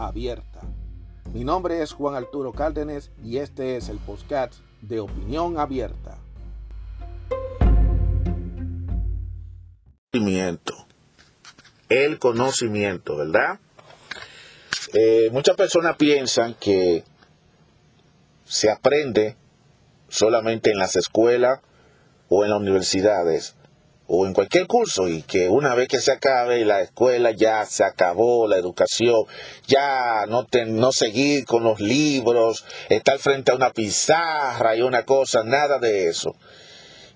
abierta. Mi nombre es Juan Arturo Cárdenas y este es el podcast de Opinión Abierta. El conocimiento, ¿verdad? Eh, muchas personas piensan que se aprende solamente en las escuelas o en las universidades o en cualquier curso y que una vez que se acabe la escuela ya se acabó la educación, ya no, no seguir con los libros, estar frente a una pizarra y una cosa, nada de eso.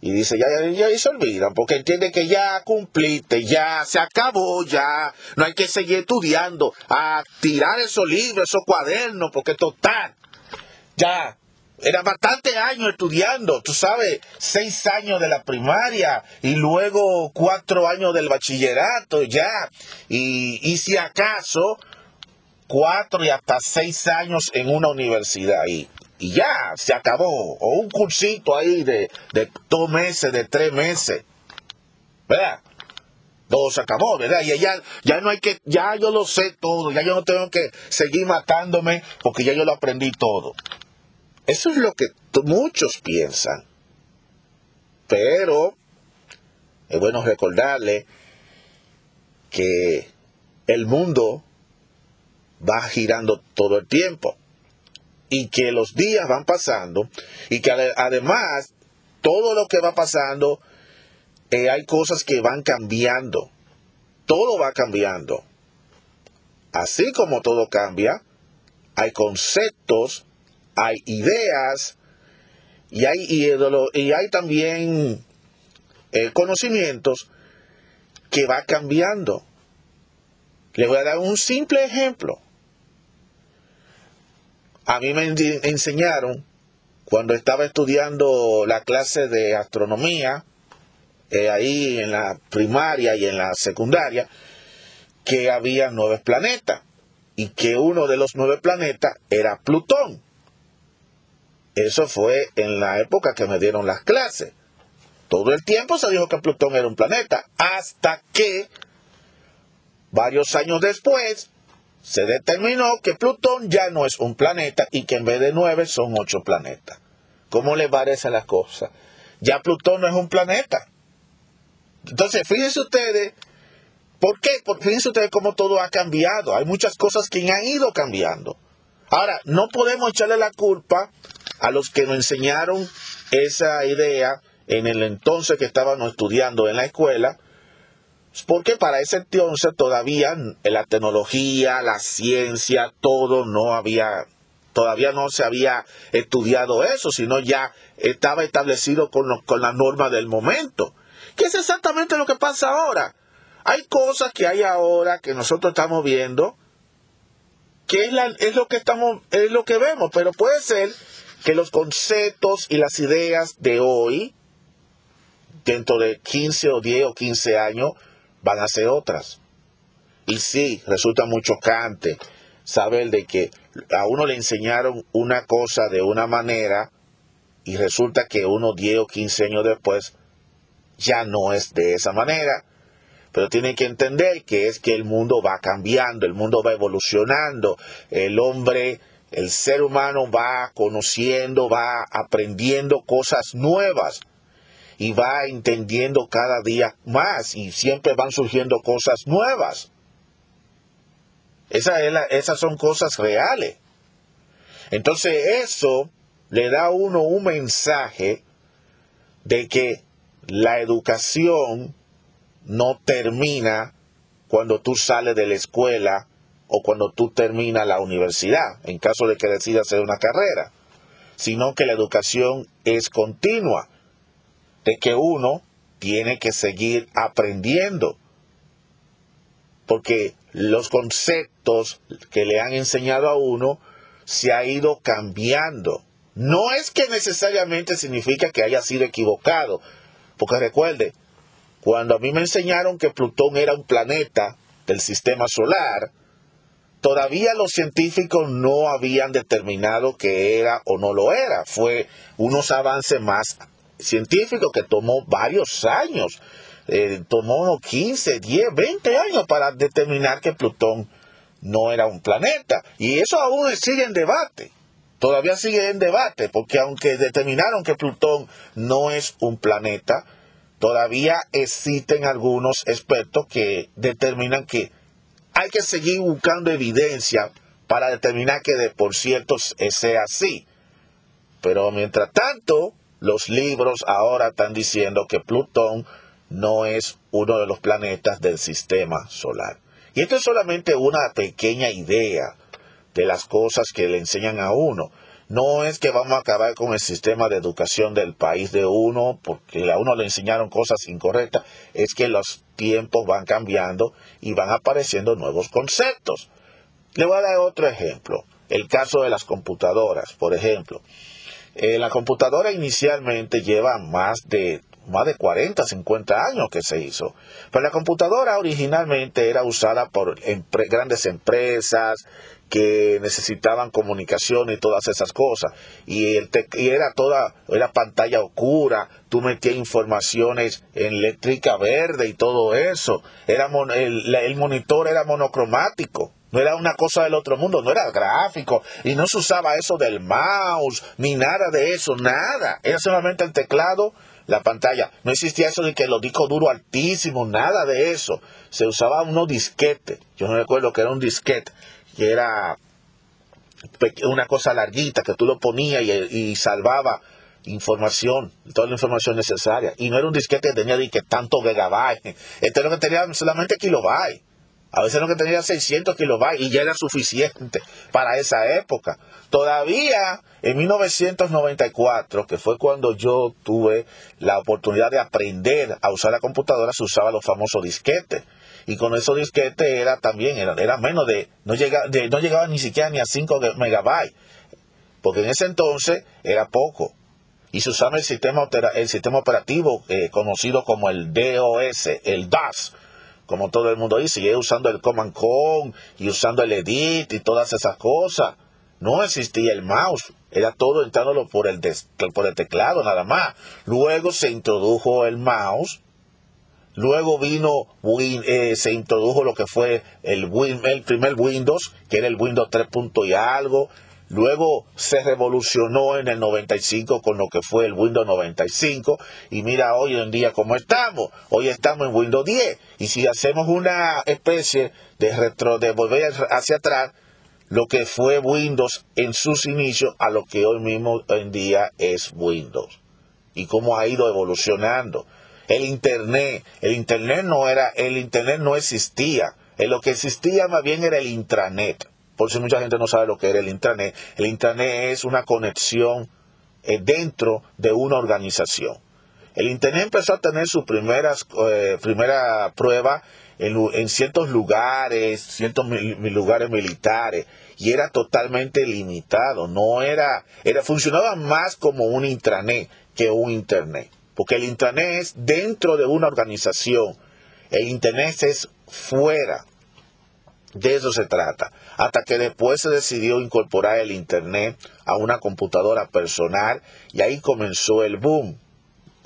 Y dice, ya, ya, ya, se olvidan, porque entienden que ya cumpliste, ya se acabó, ya no hay que seguir estudiando, a tirar esos libros, esos cuadernos, porque total, ya era bastante años estudiando, tú sabes, seis años de la primaria y luego cuatro años del bachillerato ya. Y, y si acaso, cuatro y hasta seis años en una universidad. Y, y ya, se acabó. O un cursito ahí de, de dos meses, de tres meses. ¿Verdad? todo se acabó, ¿verdad? Y ya, ya no hay que, ya yo lo sé todo, ya yo no tengo que seguir matándome porque ya yo lo aprendí todo. Eso es lo que muchos piensan. Pero es bueno recordarle que el mundo va girando todo el tiempo y que los días van pasando y que además todo lo que va pasando eh, hay cosas que van cambiando. Todo va cambiando. Así como todo cambia, hay conceptos hay ideas y hay, y, hay también eh, conocimientos que va cambiando. Le voy a dar un simple ejemplo. A mí me enseñaron cuando estaba estudiando la clase de astronomía, eh, ahí en la primaria y en la secundaria, que había nueve planetas y que uno de los nueve planetas era Plutón. Eso fue en la época que me dieron las clases. Todo el tiempo se dijo que Plutón era un planeta, hasta que varios años después se determinó que Plutón ya no es un planeta y que en vez de nueve son ocho planetas. ¿Cómo les parece las cosas? Ya Plutón no es un planeta. Entonces, fíjense ustedes, ¿por qué? Porque fíjense ustedes cómo todo ha cambiado. Hay muchas cosas que han ido cambiando. Ahora, no podemos echarle la culpa a los que nos enseñaron esa idea en el entonces que estábamos estudiando en la escuela, porque para ese entonces todavía la tecnología, la ciencia, todo no había, todavía no se había estudiado eso, sino ya estaba establecido con, con la norma del momento. ¿Qué es exactamente lo que pasa ahora? Hay cosas que hay ahora que nosotros estamos viendo, que es, es lo que estamos, es lo que vemos, pero puede ser que los conceptos y las ideas de hoy, dentro de 15 o 10 o 15 años, van a ser otras. Y sí, resulta muy chocante saber de que a uno le enseñaron una cosa de una manera y resulta que uno 10 o 15 años después ya no es de esa manera. Pero tiene que entender que es que el mundo va cambiando, el mundo va evolucionando, el hombre el ser humano va conociendo, va aprendiendo cosas nuevas y va entendiendo cada día más y siempre van surgiendo cosas nuevas. esas son cosas reales. Entonces eso le da a uno un mensaje de que la educación no termina cuando tú sales de la escuela o cuando tú terminas la universidad, en caso de que decidas hacer una carrera, sino que la educación es continua, de que uno tiene que seguir aprendiendo, porque los conceptos que le han enseñado a uno se ha ido cambiando. No es que necesariamente significa que haya sido equivocado, porque recuerde, cuando a mí me enseñaron que Plutón era un planeta del sistema solar, todavía los científicos no habían determinado que era o no lo era. Fue unos avances más científicos que tomó varios años. Eh, tomó 15, 10, 20 años para determinar que Plutón no era un planeta. Y eso aún sigue en debate. Todavía sigue en debate, porque aunque determinaron que Plutón no es un planeta, todavía existen algunos expertos que determinan que hay que seguir buscando evidencia para determinar que de por cierto sea así. Pero mientras tanto, los libros ahora están diciendo que Plutón no es uno de los planetas del sistema solar. Y esto es solamente una pequeña idea de las cosas que le enseñan a uno. No es que vamos a acabar con el sistema de educación del país de uno porque a uno le enseñaron cosas incorrectas. Es que los tiempos van cambiando y van apareciendo nuevos conceptos. Le voy a dar otro ejemplo. El caso de las computadoras, por ejemplo. Eh, la computadora inicialmente lleva más de más de 40, 50 años que se hizo. Pero la computadora originalmente era usada por grandes empresas que necesitaban comunicación y todas esas cosas. Y, el y era toda, era pantalla oscura, tú metías informaciones en eléctrica verde y todo eso. Era el, el monitor era monocromático. No era una cosa del otro mundo, no era gráfico. Y no se usaba eso del mouse, ni nada de eso, nada. Era solamente el teclado la pantalla. No existía eso de que los discos duros altísimos, nada de eso. Se usaba unos disquetes. Yo no recuerdo que era un disquete, que era una cosa larguita que tú lo ponías y, salvaba información, toda la información necesaria. Y no era un disquete que tenía de que tanto megabytes. Este lo que tenía solamente kilobytes. A veces lo que tenía 600 kilobytes y ya era suficiente para esa época. Todavía en 1994, que fue cuando yo tuve la oportunidad de aprender a usar la computadora, se usaba los famosos disquetes. Y con esos disquetes era también, era, menos de no, llegaba, no llegaba ni siquiera ni a 5 megabytes. Porque en ese entonces era poco. Y se usaba el sistema, el sistema operativo eh, conocido como el DOS, el DOS como todo el mundo dice, y usando el Command Con y usando el Edit y todas esas cosas. No existía el mouse, era todo entrándolo por el, por el teclado nada más. Luego se introdujo el mouse, luego vino, eh, se introdujo lo que fue el, el primer Windows, que era el Windows 3. y algo. Luego se revolucionó en el 95 con lo que fue el Windows 95 y mira hoy en día cómo estamos. Hoy estamos en Windows 10 y si hacemos una especie de retro de volver hacia atrás, lo que fue Windows en sus inicios a lo que hoy mismo en día es Windows y cómo ha ido evolucionando. El internet, el internet no era, el internet no existía. lo que existía más bien era el intranet. Por si mucha gente no sabe lo que era el internet. El internet es una conexión eh, dentro de una organización. El internet empezó a tener sus primeras eh, primera prueba en, ciertos lugares, ciertos lugares militares, y era totalmente limitado, no era, era, funcionaba más como un intranet que un internet, porque el internet es dentro de una organización, el internet es fuera, de eso se trata, hasta que después se decidió incorporar el internet a una computadora personal y ahí comenzó el boom.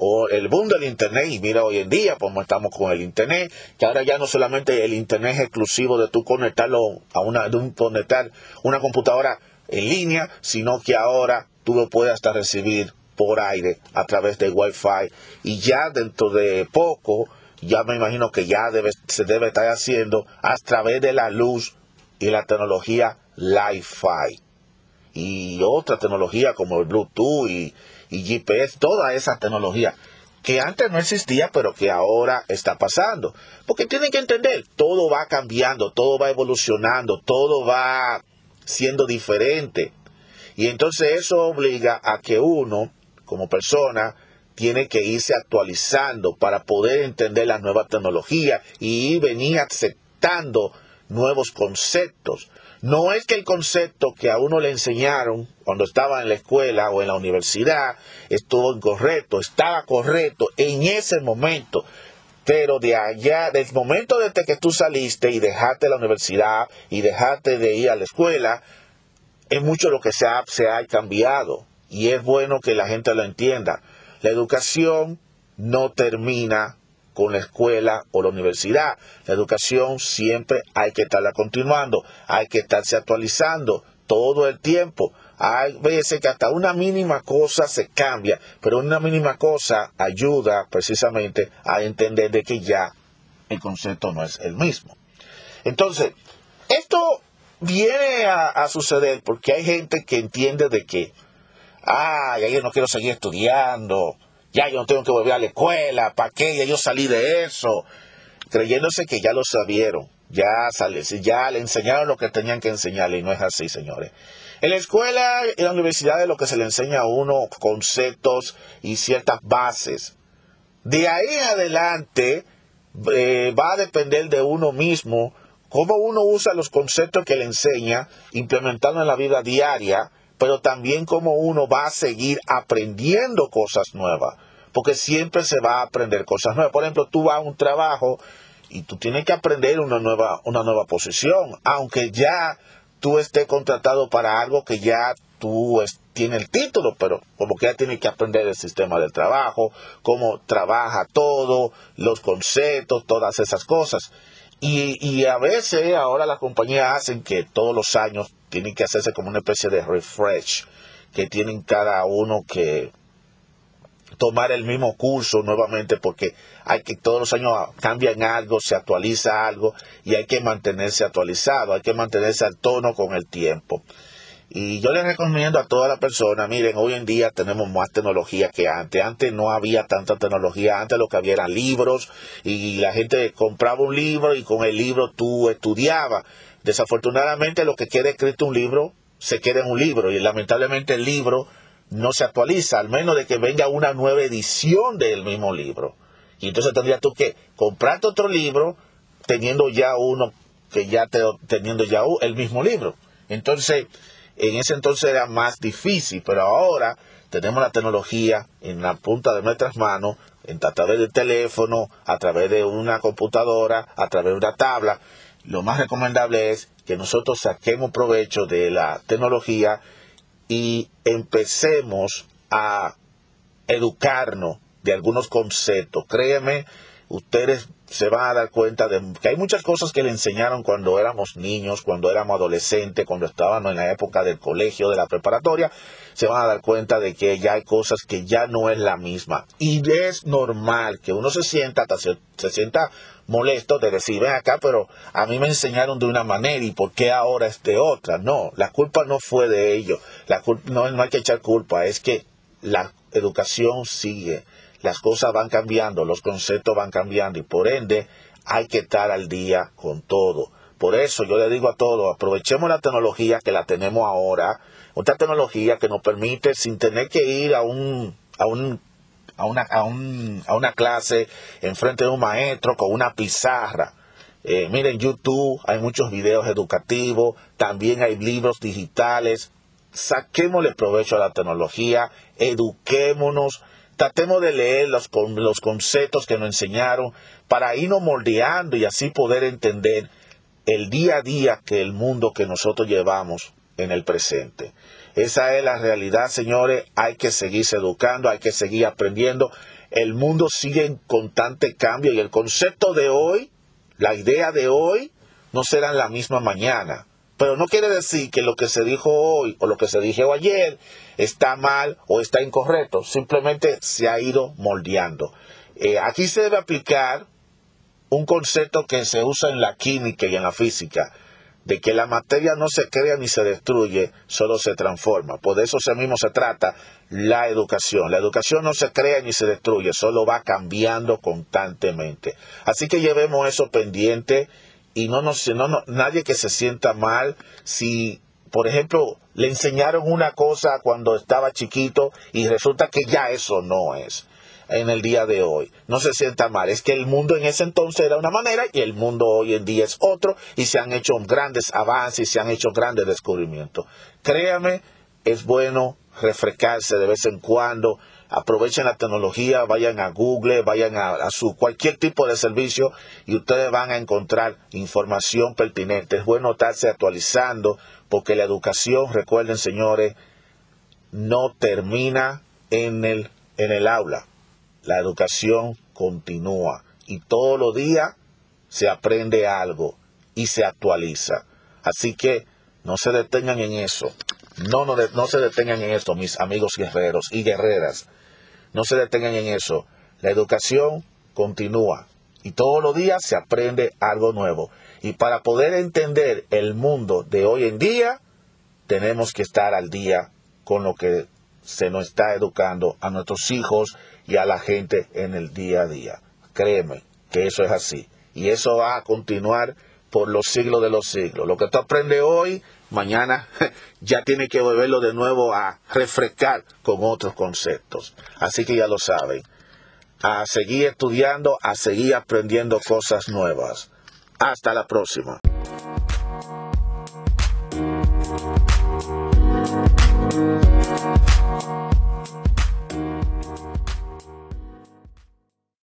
O el boom del Internet, y mira hoy en día como estamos con el Internet, que ahora ya no solamente el Internet es exclusivo de tú conectarlo a una, de un, conectar una computadora en línea, sino que ahora tú lo puedes hasta recibir por aire a través de Wi-Fi y ya dentro de poco, ya me imagino que ya debe, se debe estar haciendo a través de la luz y la tecnología Li-Fi y otra tecnología como el Bluetooth y, y GPS, toda esa tecnología que antes no existía, pero que ahora está pasando. Porque tienen que entender, todo va cambiando, todo va evolucionando, todo va siendo diferente. Y entonces eso obliga a que uno, como persona, tiene que irse actualizando para poder entender la nueva tecnología y venir aceptando nuevos conceptos. No es que el concepto que a uno le enseñaron cuando estaba en la escuela o en la universidad estuvo incorrecto, estaba correcto en ese momento. Pero de allá, del momento desde que tú saliste y dejaste la universidad y dejaste de ir a la escuela, es mucho lo que se ha, se ha cambiado. Y es bueno que la gente lo entienda. La educación no termina con la escuela o la universidad. La educación siempre hay que estarla continuando, hay que estarse actualizando todo el tiempo. Hay veces que hasta una mínima cosa se cambia, pero una mínima cosa ayuda precisamente a entender de que ya el concepto no es el mismo. Entonces, esto viene a, suceder porque hay gente que entiende de que, ah, ya yo no quiero seguir estudiando, ya yo no tengo que volver a la escuela, ¿para qué? Ya yo salí de eso, creyéndose que ya lo sabieron, ya, sale, ya le enseñaron lo que tenían que enseñarle y no es así, señores. En la escuela y en la universidad es lo que se le enseña a uno conceptos y ciertas bases. De ahí en adelante eh, va a depender de uno mismo cómo uno usa los conceptos que le enseña, implementando en la vida diaria, pero también cómo uno va a seguir aprendiendo cosas nuevas, porque siempre se va a aprender cosas nuevas. Por ejemplo, tú vas a un trabajo y tú tienes que aprender una nueva, una nueva posición, aunque ya tú estés contratado para algo que ya tú tienes el título, pero como que ya tienes que aprender el sistema de trabajo, cómo trabaja todo, los conceptos, todas esas cosas. Y, y a veces ahora las compañías hacen que todos los años tienen que hacerse como una especie de refresh, que tienen cada uno que tomar el mismo curso nuevamente porque hay que todos los años cambian algo, se actualiza algo y hay que mantenerse actualizado, hay que mantenerse al tono con el tiempo. Y yo les recomiendo a toda la persona, miren, hoy en día tenemos más tecnología que antes. Antes no había tanta tecnología, antes lo que había eran libros y la gente compraba un libro y con el libro tú estudiabas. Desafortunadamente lo que queda escrito un libro se queda en un libro y lamentablemente el libro no se actualiza, al menos de que venga una nueva edición del mismo libro. Y entonces tendrías tú que comprarte otro libro teniendo ya uno que ya te, teniendo ya el mismo libro. Entonces, en ese entonces era más difícil, pero ahora tenemos la tecnología en la punta de nuestras manos, a través del teléfono, a través de una computadora, a través de una tabla. Lo más recomendable es que nosotros saquemos provecho de la tecnología y empecemos a educarnos de algunos conceptos. Créeme, ustedes se van a dar cuenta de que hay muchas cosas que le enseñaron cuando éramos niños, cuando éramos adolescentes, cuando estábamos en la época del colegio, de la preparatoria, se van a dar cuenta de que ya hay cosas que ya no es la misma. Y es normal que uno se sienta, se, se sienta molesto de decir, ven acá, pero a mí me enseñaron de una manera y por qué ahora es de otra. No, la culpa no fue de ellos. La no, no hay que echar culpa, es que la educación sigue las cosas van cambiando, los conceptos van cambiando y por ende hay que estar al día con todo. Por eso yo le digo a todos, aprovechemos la tecnología que la tenemos ahora, otra tecnología que nos permite sin tener que ir a un a un a una, a, un, a una clase enfrente de un maestro con una pizarra. Eh, miren, YouTube hay muchos videos educativos, también hay libros digitales. Saquémosle provecho a la tecnología, eduquémonos, tratemos de leer los, los conceptos que nos enseñaron para irnos moldeando y así poder entender el día a día que el mundo que nosotros llevamos en el presente. Esa es la realidad, señores. Hay que seguirse educando, hay que seguir aprendiendo. El mundo sigue en constante cambio y el concepto de hoy, la idea de hoy, no será la misma mañana. Pero no quiere decir que lo que se dijo hoy o lo que se dijo ayer está mal o está incorrecto. Simplemente se ha ido moldeando. Eh, aquí se debe aplicar un concepto que se usa en la química y en la física, de que la materia no se crea ni se destruye, solo se transforma. Por eso mismo se trata la educación. La educación no se crea ni se destruye, solo va cambiando constantemente. Así que llevemos eso pendiente y no, nos, no, no nadie que se sienta mal si, por ejemplo, le enseñaron una cosa cuando estaba chiquito y resulta que ya eso no es. En el día de hoy. No se sienta mal, es que el mundo en ese entonces era una manera y el mundo hoy en día es otro y se han hecho grandes avances y se han hecho grandes descubrimientos. Créame, es bueno refrescarse de vez en cuando, aprovechen la tecnología, vayan a Google, vayan a, su cualquier tipo de servicio y ustedes van a encontrar información pertinente. Es bueno estarse actualizando porque la educación, recuerden señores, no termina en el, en el aula. La educación continúa y todos los días se aprende algo y se actualiza. Así que no se detengan en eso. No, no, no se detengan en esto, mis amigos guerreros y guerreras. No se detengan en eso. La educación continúa y todos los días se aprende algo nuevo. Y para poder entender el mundo de hoy en día, tenemos que estar al día con lo que se nos está educando a nuestros hijos y a la gente en el día a día. Créeme que eso es así. Y eso va a continuar por los siglos de los siglos. Lo que tú aprendes hoy, mañana ya tiene que volverlo de nuevo a refrescar con otros conceptos. Así que ya lo saben. A seguir estudiando, a seguir aprendiendo cosas nuevas. Hasta la próxima.